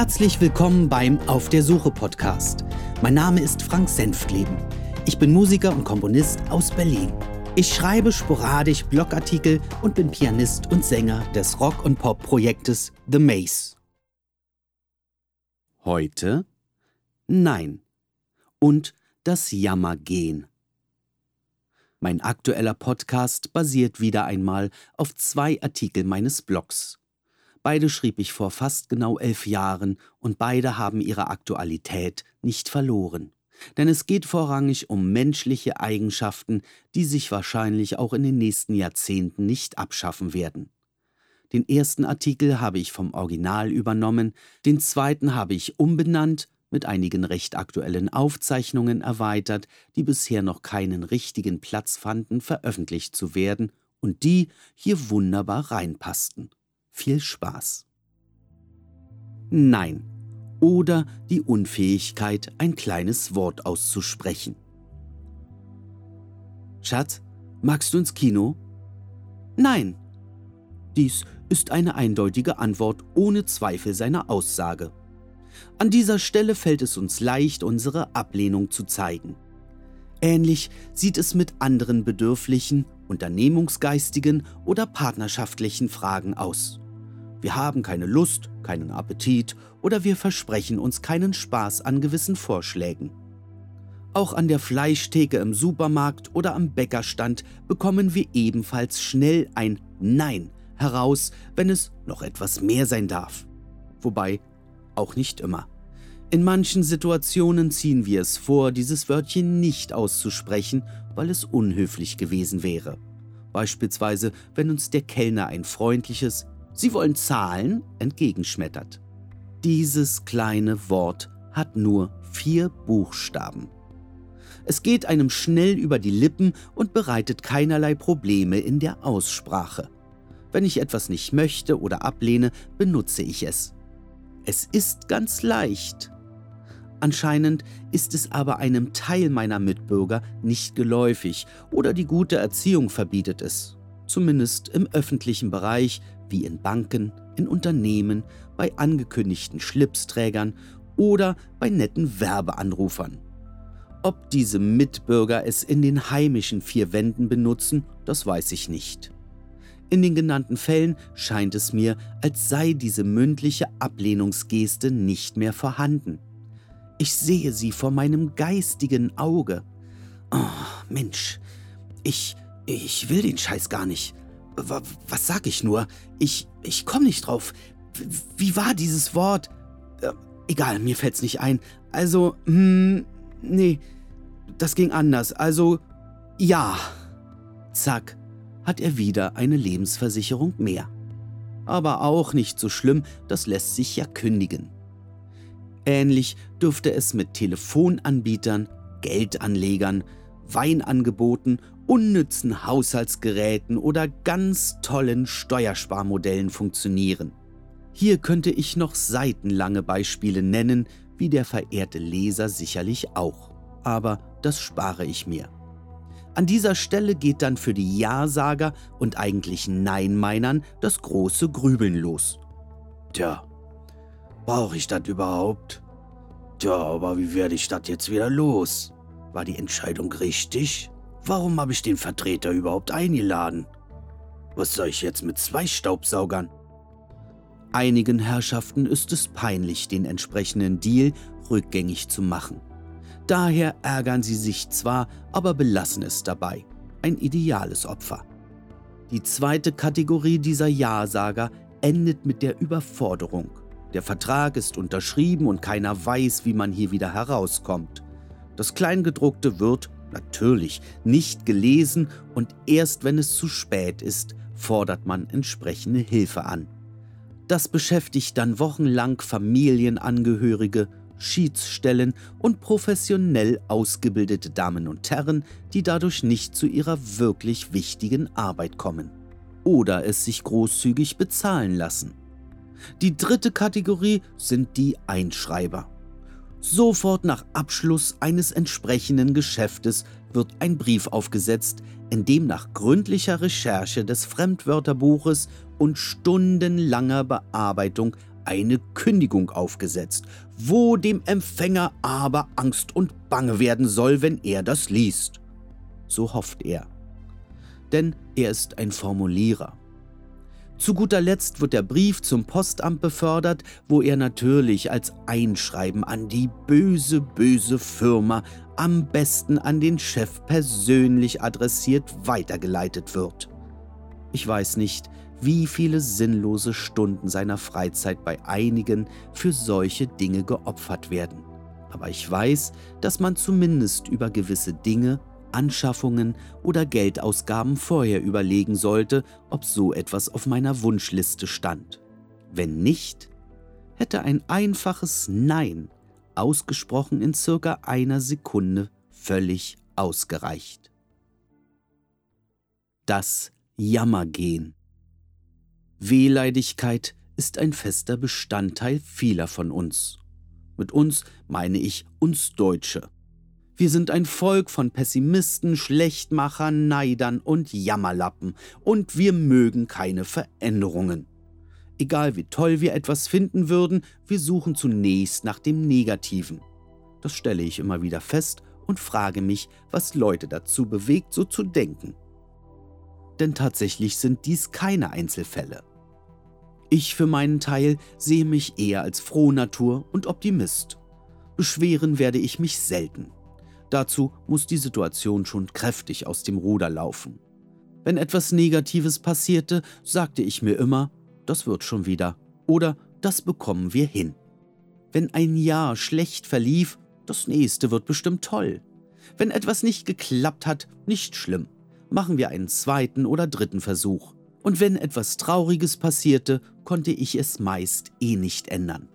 Herzlich willkommen beim Auf der Suche Podcast. Mein Name ist Frank Senftleben. Ich bin Musiker und Komponist aus Berlin. Ich schreibe sporadisch Blogartikel und bin Pianist und Sänger des Rock- und Pop-Projektes The Maze. Heute Nein und das Jammergehen. Mein aktueller Podcast basiert wieder einmal auf zwei Artikel meines Blogs. Beide schrieb ich vor fast genau elf Jahren und beide haben ihre Aktualität nicht verloren. Denn es geht vorrangig um menschliche Eigenschaften, die sich wahrscheinlich auch in den nächsten Jahrzehnten nicht abschaffen werden. Den ersten Artikel habe ich vom Original übernommen, den zweiten habe ich umbenannt, mit einigen recht aktuellen Aufzeichnungen erweitert, die bisher noch keinen richtigen Platz fanden, veröffentlicht zu werden und die hier wunderbar reinpassten viel Spaß. Nein oder die Unfähigkeit, ein kleines Wort auszusprechen. Schatz, magst du ins Kino? Nein. Dies ist eine eindeutige Antwort ohne Zweifel seiner Aussage. An dieser Stelle fällt es uns leicht, unsere Ablehnung zu zeigen. Ähnlich sieht es mit anderen bedürflichen, unternehmungsgeistigen oder partnerschaftlichen Fragen aus. Wir haben keine Lust, keinen Appetit oder wir versprechen uns keinen Spaß an gewissen Vorschlägen. Auch an der Fleischtheke im Supermarkt oder am Bäckerstand bekommen wir ebenfalls schnell ein Nein heraus, wenn es noch etwas mehr sein darf. Wobei auch nicht immer. In manchen Situationen ziehen wir es vor, dieses Wörtchen nicht auszusprechen, weil es unhöflich gewesen wäre. Beispielsweise, wenn uns der Kellner ein freundliches Sie wollen zahlen, entgegenschmettert. Dieses kleine Wort hat nur vier Buchstaben. Es geht einem schnell über die Lippen und bereitet keinerlei Probleme in der Aussprache. Wenn ich etwas nicht möchte oder ablehne, benutze ich es. Es ist ganz leicht. Anscheinend ist es aber einem Teil meiner Mitbürger nicht geläufig oder die gute Erziehung verbietet es, zumindest im öffentlichen Bereich wie in Banken, in Unternehmen, bei angekündigten Schlipsträgern oder bei netten Werbeanrufern. Ob diese Mitbürger es in den heimischen vier Wänden benutzen, das weiß ich nicht. In den genannten Fällen scheint es mir, als sei diese mündliche Ablehnungsgeste nicht mehr vorhanden. Ich sehe sie vor meinem geistigen Auge. Oh, Mensch, ich, ich will den Scheiß gar nicht was sag ich nur? Ich, ich komm nicht drauf. Wie war dieses Wort? Äh, egal, mir fällt's nicht ein. Also, hm, nee, das ging anders. Also, ja. Zack, hat er wieder eine Lebensversicherung mehr. Aber auch nicht so schlimm, das lässt sich ja kündigen. Ähnlich dürfte es mit Telefonanbietern, Geldanlegern, Weinangeboten unnützen Haushaltsgeräten oder ganz tollen Steuersparmodellen funktionieren. Hier könnte ich noch seitenlange Beispiele nennen, wie der verehrte Leser sicherlich auch. Aber das spare ich mir. An dieser Stelle geht dann für die Ja-Sager und eigentlich Nein-Meinern das große Grübeln los. Tja, brauche ich das überhaupt? Tja, aber wie werde ich das jetzt wieder los? War die Entscheidung richtig? Warum habe ich den Vertreter überhaupt eingeladen? Was soll ich jetzt mit zwei Staubsaugern? Einigen Herrschaften ist es peinlich, den entsprechenden Deal rückgängig zu machen. Daher ärgern sie sich zwar, aber belassen es dabei. Ein ideales Opfer. Die zweite Kategorie dieser Ja-Sager endet mit der Überforderung. Der Vertrag ist unterschrieben und keiner weiß, wie man hier wieder herauskommt. Das Kleingedruckte wird, natürlich nicht gelesen und erst wenn es zu spät ist, fordert man entsprechende Hilfe an. Das beschäftigt dann wochenlang Familienangehörige, Schiedsstellen und professionell ausgebildete Damen und Herren, die dadurch nicht zu ihrer wirklich wichtigen Arbeit kommen oder es sich großzügig bezahlen lassen. Die dritte Kategorie sind die Einschreiber. Sofort nach Abschluss eines entsprechenden Geschäftes wird ein Brief aufgesetzt, in dem nach gründlicher Recherche des Fremdwörterbuches und stundenlanger Bearbeitung eine Kündigung aufgesetzt, wo dem Empfänger aber Angst und Bange werden soll, wenn er das liest. So hofft er. Denn er ist ein Formulierer. Zu guter Letzt wird der Brief zum Postamt befördert, wo er natürlich als Einschreiben an die böse, böse Firma, am besten an den Chef persönlich adressiert, weitergeleitet wird. Ich weiß nicht, wie viele sinnlose Stunden seiner Freizeit bei einigen für solche Dinge geopfert werden. Aber ich weiß, dass man zumindest über gewisse Dinge Anschaffungen oder Geldausgaben vorher überlegen sollte, ob so etwas auf meiner Wunschliste stand. Wenn nicht, hätte ein einfaches Nein, ausgesprochen in circa einer Sekunde, völlig ausgereicht. Das Jammergehen. Wehleidigkeit ist ein fester Bestandteil vieler von uns. Mit uns meine ich uns Deutsche. Wir sind ein Volk von Pessimisten, Schlechtmachern, Neidern und Jammerlappen, und wir mögen keine Veränderungen. Egal wie toll wir etwas finden würden, wir suchen zunächst nach dem Negativen. Das stelle ich immer wieder fest und frage mich, was Leute dazu bewegt, so zu denken. Denn tatsächlich sind dies keine Einzelfälle. Ich für meinen Teil sehe mich eher als Frohnatur und Optimist. Beschweren werde ich mich selten. Dazu muss die Situation schon kräftig aus dem Ruder laufen. Wenn etwas Negatives passierte, sagte ich mir immer, das wird schon wieder oder das bekommen wir hin. Wenn ein Jahr schlecht verlief, das nächste wird bestimmt toll. Wenn etwas nicht geklappt hat, nicht schlimm. Machen wir einen zweiten oder dritten Versuch. Und wenn etwas Trauriges passierte, konnte ich es meist eh nicht ändern.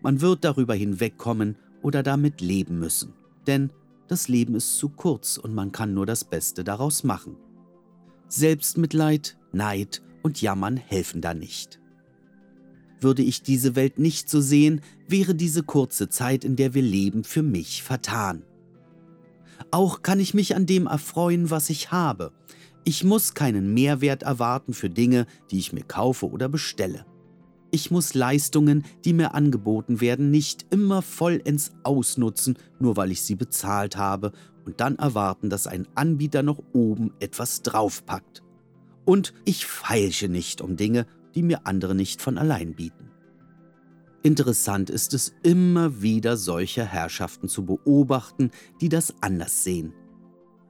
Man wird darüber hinwegkommen oder damit leben müssen. Denn das Leben ist zu kurz und man kann nur das Beste daraus machen. Selbstmitleid, Neid und Jammern helfen da nicht. Würde ich diese Welt nicht so sehen, wäre diese kurze Zeit, in der wir leben, für mich vertan. Auch kann ich mich an dem erfreuen, was ich habe. Ich muss keinen Mehrwert erwarten für Dinge, die ich mir kaufe oder bestelle. Ich muss Leistungen, die mir angeboten werden, nicht immer vollends ausnutzen, nur weil ich sie bezahlt habe, und dann erwarten, dass ein Anbieter noch oben etwas draufpackt. Und ich feilsche nicht um Dinge, die mir andere nicht von allein bieten. Interessant ist es immer wieder solche Herrschaften zu beobachten, die das anders sehen.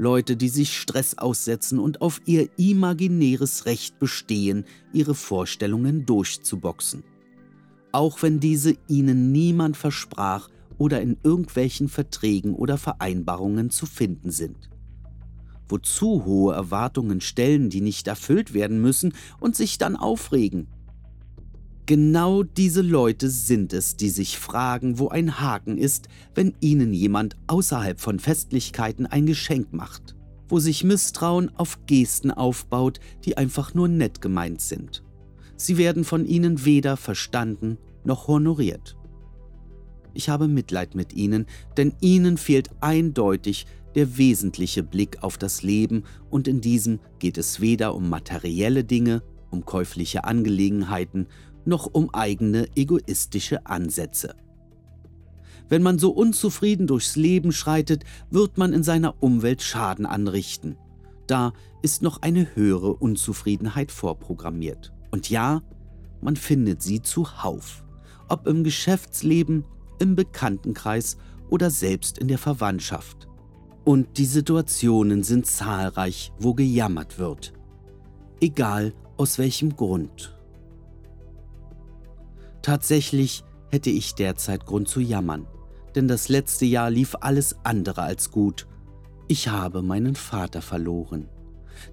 Leute, die sich Stress aussetzen und auf ihr imaginäres Recht bestehen, ihre Vorstellungen durchzuboxen. Auch wenn diese ihnen niemand versprach oder in irgendwelchen Verträgen oder Vereinbarungen zu finden sind. Wozu hohe Erwartungen stellen, die nicht erfüllt werden müssen und sich dann aufregen? Genau diese Leute sind es, die sich fragen, wo ein Haken ist, wenn ihnen jemand außerhalb von Festlichkeiten ein Geschenk macht, wo sich Misstrauen auf Gesten aufbaut, die einfach nur nett gemeint sind. Sie werden von ihnen weder verstanden noch honoriert. Ich habe Mitleid mit ihnen, denn ihnen fehlt eindeutig der wesentliche Blick auf das Leben und in diesem geht es weder um materielle Dinge, um käufliche Angelegenheiten noch um eigene egoistische Ansätze. Wenn man so unzufrieden durchs Leben schreitet, wird man in seiner Umwelt Schaden anrichten. Da ist noch eine höhere Unzufriedenheit vorprogrammiert. Und ja, man findet sie zuhauf, ob im Geschäftsleben, im Bekanntenkreis oder selbst in der Verwandtschaft. Und die Situationen sind zahlreich, wo gejammert wird. Egal aus welchem Grund. Tatsächlich hätte ich derzeit Grund zu jammern, denn das letzte Jahr lief alles andere als gut. Ich habe meinen Vater verloren.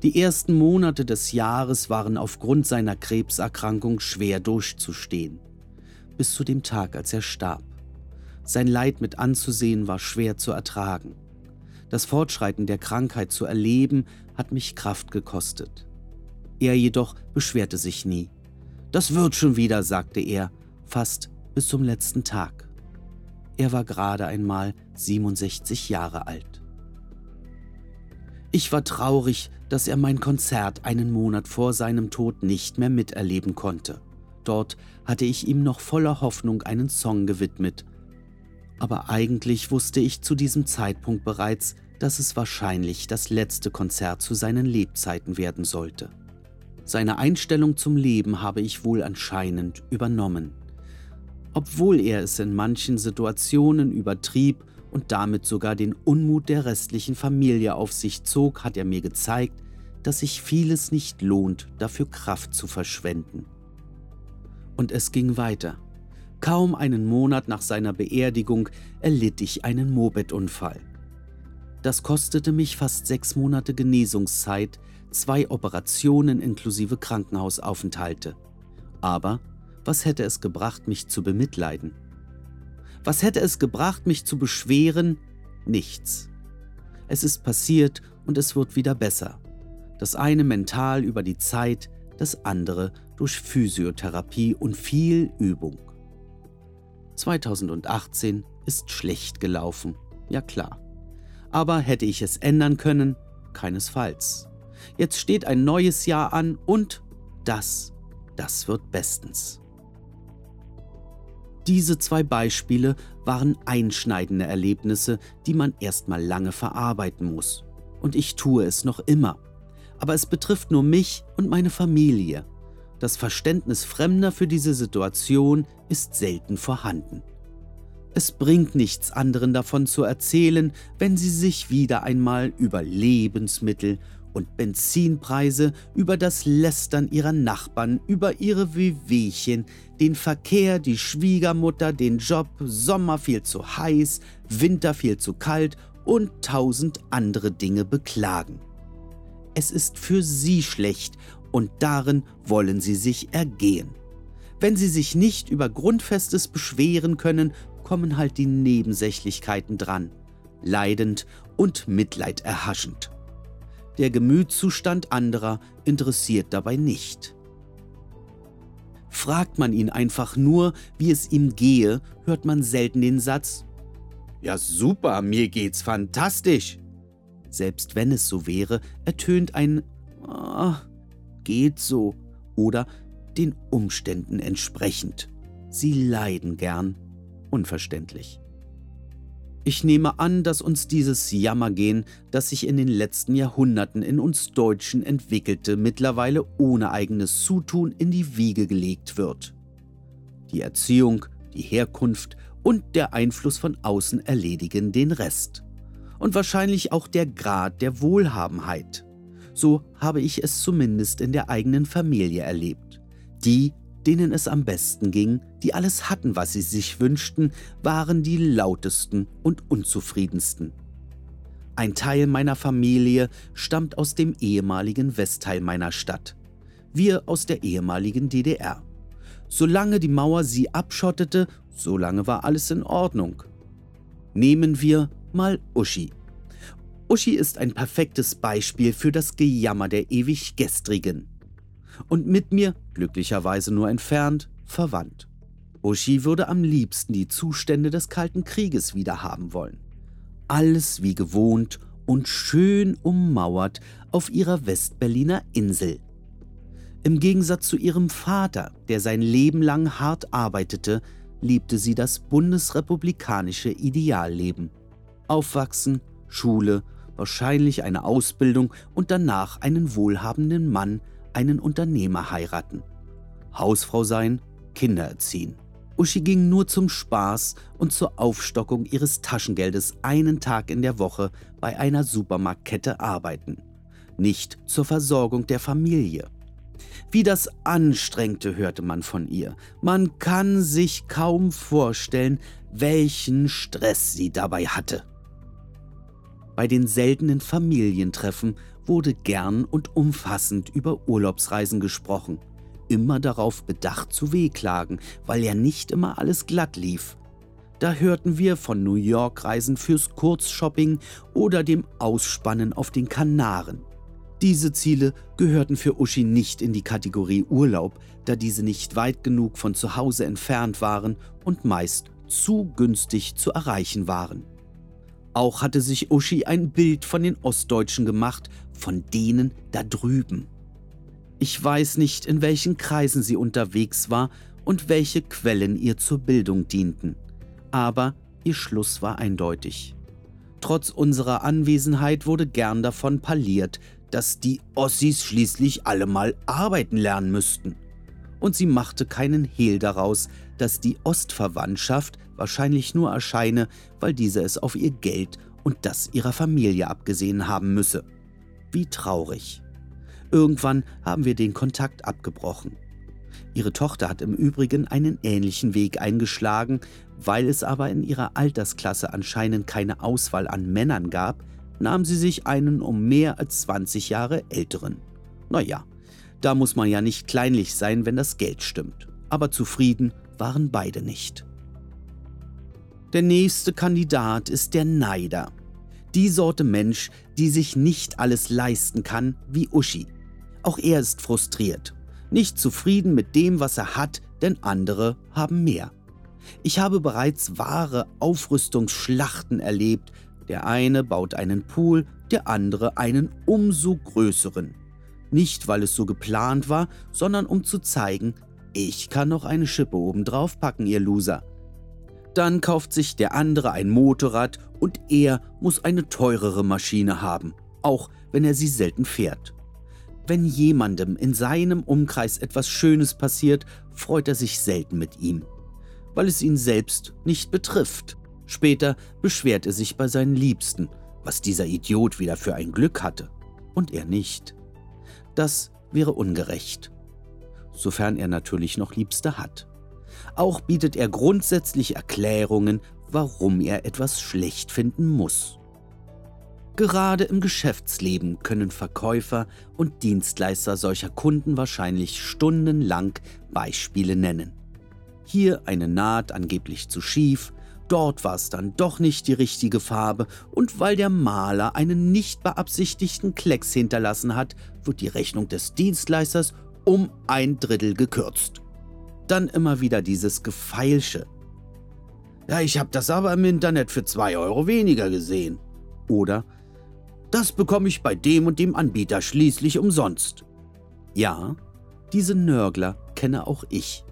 Die ersten Monate des Jahres waren aufgrund seiner Krebserkrankung schwer durchzustehen. Bis zu dem Tag, als er starb. Sein Leid mit anzusehen war schwer zu ertragen. Das Fortschreiten der Krankheit zu erleben, hat mich Kraft gekostet. Er jedoch beschwerte sich nie. Das wird schon wieder, sagte er, fast bis zum letzten Tag. Er war gerade einmal 67 Jahre alt. Ich war traurig, dass er mein Konzert einen Monat vor seinem Tod nicht mehr miterleben konnte. Dort hatte ich ihm noch voller Hoffnung einen Song gewidmet. Aber eigentlich wusste ich zu diesem Zeitpunkt bereits, dass es wahrscheinlich das letzte Konzert zu seinen Lebzeiten werden sollte. Seine Einstellung zum Leben habe ich wohl anscheinend übernommen. Obwohl er es in manchen Situationen übertrieb und damit sogar den Unmut der restlichen Familie auf sich zog, hat er mir gezeigt, dass sich vieles nicht lohnt, dafür Kraft zu verschwenden. Und es ging weiter. Kaum einen Monat nach seiner Beerdigung erlitt ich einen Mopedunfall. Das kostete mich fast sechs Monate Genesungszeit, zwei Operationen inklusive Krankenhausaufenthalte. Aber was hätte es gebracht, mich zu bemitleiden? Was hätte es gebracht, mich zu beschweren? Nichts. Es ist passiert und es wird wieder besser. Das eine mental über die Zeit, das andere durch Physiotherapie und viel Übung. 2018 ist schlecht gelaufen, ja klar. Aber hätte ich es ändern können? Keinesfalls. Jetzt steht ein neues Jahr an und das, das wird bestens. Diese zwei Beispiele waren einschneidende Erlebnisse, die man erstmal lange verarbeiten muss. Und ich tue es noch immer. Aber es betrifft nur mich und meine Familie. Das Verständnis Fremder für diese Situation ist selten vorhanden. Es bringt nichts anderen davon zu erzählen, wenn sie sich wieder einmal über Lebensmittel und Benzinpreise, über das Lästern ihrer Nachbarn, über ihre Wehwehchen, den Verkehr, die Schwiegermutter, den Job, Sommer viel zu heiß, Winter viel zu kalt und tausend andere Dinge beklagen. Es ist für sie schlecht und darin wollen sie sich ergehen. Wenn sie sich nicht über Grundfestes beschweren können, kommen halt die Nebensächlichkeiten dran, leidend und Mitleid erhaschend. Der Gemütszustand anderer interessiert dabei nicht. Fragt man ihn einfach nur, wie es ihm gehe, hört man selten den Satz Ja super, mir geht's fantastisch. Selbst wenn es so wäre, ertönt ein oh, geht so oder den Umständen entsprechend. Sie leiden gern, unverständlich. Ich nehme an, dass uns dieses Jammergehen, das sich in den letzten Jahrhunderten in uns Deutschen entwickelte, mittlerweile ohne eigenes Zutun in die Wiege gelegt wird. Die Erziehung, die Herkunft und der Einfluss von außen erledigen den Rest. Und wahrscheinlich auch der Grad der Wohlhabenheit. So habe ich es zumindest in der eigenen Familie erlebt. Die, denen es am besten ging, die alles hatten, was sie sich wünschten, waren die lautesten und unzufriedensten. Ein Teil meiner Familie stammt aus dem ehemaligen Westteil meiner Stadt, wir aus der ehemaligen DDR. Solange die Mauer sie abschottete, solange war alles in Ordnung. Nehmen wir mal Uschi. Uschi ist ein perfektes Beispiel für das Gejammer der ewig Gestrigen und mit mir, glücklicherweise nur entfernt, verwandt. Uschi würde am liebsten die Zustände des Kalten Krieges wiederhaben wollen. Alles wie gewohnt und schön ummauert auf ihrer Westberliner Insel. Im Gegensatz zu ihrem Vater, der sein Leben lang hart arbeitete, liebte sie das bundesrepublikanische Idealleben. Aufwachsen, Schule, wahrscheinlich eine Ausbildung und danach einen wohlhabenden Mann einen Unternehmer heiraten. Hausfrau sein, Kinder erziehen. Uschi ging nur zum Spaß und zur Aufstockung ihres Taschengeldes einen Tag in der Woche bei einer Supermarktkette arbeiten, nicht zur Versorgung der Familie. Wie das anstrengte, hörte man von ihr. Man kann sich kaum vorstellen, welchen Stress sie dabei hatte. Bei den seltenen Familientreffen wurde gern und umfassend über Urlaubsreisen gesprochen, immer darauf bedacht zu wehklagen, weil ja nicht immer alles glatt lief. Da hörten wir von New York-Reisen fürs Kurzshopping oder dem Ausspannen auf den Kanaren. Diese Ziele gehörten für Uschi nicht in die Kategorie Urlaub, da diese nicht weit genug von zu Hause entfernt waren und meist zu günstig zu erreichen waren. Auch hatte sich Uschi ein Bild von den Ostdeutschen gemacht, von denen da drüben. Ich weiß nicht, in welchen Kreisen sie unterwegs war und welche Quellen ihr zur Bildung dienten, aber ihr Schluss war eindeutig. Trotz unserer Anwesenheit wurde gern davon parliert, dass die Ossis schließlich alle mal arbeiten lernen müssten. Und sie machte keinen Hehl daraus, dass die Ostverwandtschaft wahrscheinlich nur erscheine, weil diese es auf ihr Geld und das ihrer Familie abgesehen haben müsse. Wie traurig. Irgendwann haben wir den Kontakt abgebrochen. Ihre Tochter hat im Übrigen einen ähnlichen Weg eingeschlagen, weil es aber in ihrer Altersklasse anscheinend keine Auswahl an Männern gab, nahm sie sich einen um mehr als 20 Jahre älteren. Naja, da muss man ja nicht kleinlich sein, wenn das Geld stimmt. Aber zufrieden waren beide nicht. Der nächste Kandidat ist der Neider. Die Sorte Mensch, die sich nicht alles leisten kann, wie Uschi. Auch er ist frustriert, nicht zufrieden mit dem, was er hat, denn andere haben mehr. Ich habe bereits wahre Aufrüstungsschlachten erlebt. Der eine baut einen Pool, der andere einen umso größeren. Nicht, weil es so geplant war, sondern um zu zeigen, ich kann noch eine Schippe obendrauf packen, ihr Loser. Dann kauft sich der andere ein Motorrad und er muss eine teurere Maschine haben, auch wenn er sie selten fährt. Wenn jemandem in seinem Umkreis etwas Schönes passiert, freut er sich selten mit ihm, weil es ihn selbst nicht betrifft. Später beschwert er sich bei seinen Liebsten, was dieser Idiot wieder für ein Glück hatte, und er nicht. Das wäre ungerecht, sofern er natürlich noch Liebste hat. Auch bietet er grundsätzlich Erklärungen, warum er etwas schlecht finden muss. Gerade im Geschäftsleben können Verkäufer und Dienstleister solcher Kunden wahrscheinlich stundenlang Beispiele nennen. Hier eine Naht angeblich zu schief, dort war es dann doch nicht die richtige Farbe und weil der Maler einen nicht beabsichtigten Klecks hinterlassen hat, wird die Rechnung des Dienstleisters um ein Drittel gekürzt. Dann immer wieder dieses Gefeilsche. Ja, ich habe das aber im Internet für zwei Euro weniger gesehen. Oder das bekomme ich bei dem und dem Anbieter schließlich umsonst. Ja, diese Nörgler kenne auch ich.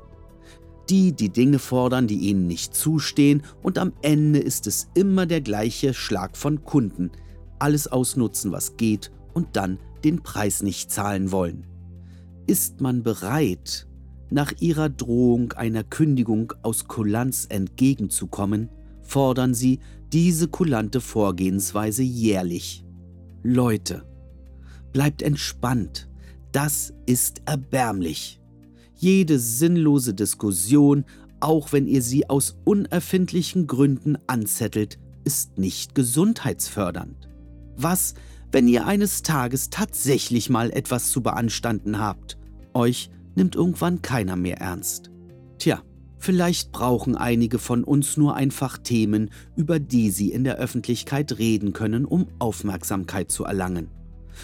Die, die Dinge fordern, die ihnen nicht zustehen, und am Ende ist es immer der gleiche Schlag von Kunden. Alles ausnutzen, was geht, und dann den Preis nicht zahlen wollen. Ist man bereit, nach ihrer Drohung einer Kündigung aus Kulanz entgegenzukommen, fordern sie diese kulante Vorgehensweise jährlich. Leute, bleibt entspannt. Das ist erbärmlich. Jede sinnlose Diskussion, auch wenn ihr sie aus unerfindlichen Gründen anzettelt, ist nicht gesundheitsfördernd. Was, wenn ihr eines Tages tatsächlich mal etwas zu beanstanden habt? Euch nimmt irgendwann keiner mehr ernst. Tja, vielleicht brauchen einige von uns nur einfach Themen, über die sie in der Öffentlichkeit reden können, um Aufmerksamkeit zu erlangen.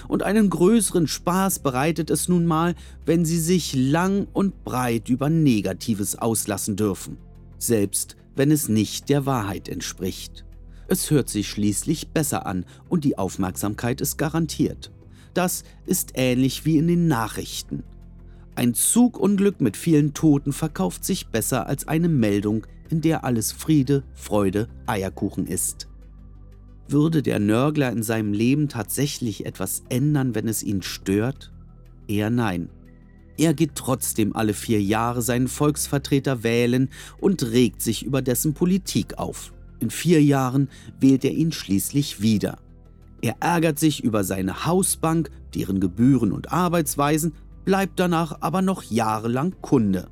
Und einen größeren Spaß bereitet es nun mal, wenn sie sich lang und breit über Negatives auslassen dürfen, selbst wenn es nicht der Wahrheit entspricht. Es hört sich schließlich besser an und die Aufmerksamkeit ist garantiert. Das ist ähnlich wie in den Nachrichten. Ein Zugunglück mit vielen Toten verkauft sich besser als eine Meldung, in der alles Friede, Freude, Eierkuchen ist. Würde der Nörgler in seinem Leben tatsächlich etwas ändern, wenn es ihn stört? Eher nein. Er geht trotzdem alle vier Jahre seinen Volksvertreter wählen und regt sich über dessen Politik auf. In vier Jahren wählt er ihn schließlich wieder. Er ärgert sich über seine Hausbank, deren Gebühren und Arbeitsweisen bleibt danach aber noch jahrelang Kunde.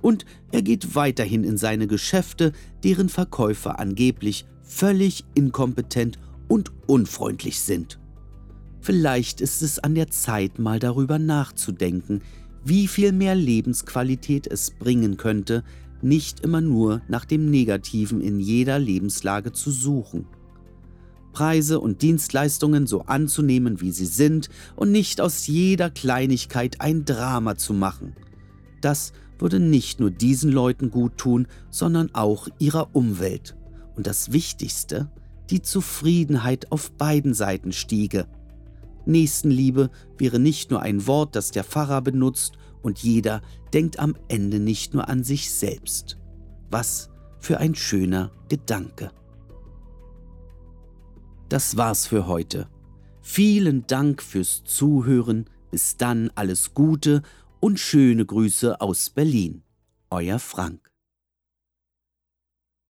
Und er geht weiterhin in seine Geschäfte, deren Verkäufer angeblich völlig inkompetent und unfreundlich sind. Vielleicht ist es an der Zeit, mal darüber nachzudenken, wie viel mehr Lebensqualität es bringen könnte, nicht immer nur nach dem Negativen in jeder Lebenslage zu suchen. Preise und Dienstleistungen so anzunehmen, wie sie sind, und nicht aus jeder Kleinigkeit ein Drama zu machen. Das würde nicht nur diesen Leuten gut tun, sondern auch ihrer Umwelt. Und das Wichtigste, die Zufriedenheit auf beiden Seiten stiege. Nächstenliebe wäre nicht nur ein Wort, das der Pfarrer benutzt, und jeder denkt am Ende nicht nur an sich selbst. Was für ein schöner Gedanke. Das war's für heute. Vielen Dank fürs Zuhören. Bis dann alles Gute und schöne Grüße aus Berlin. Euer Frank.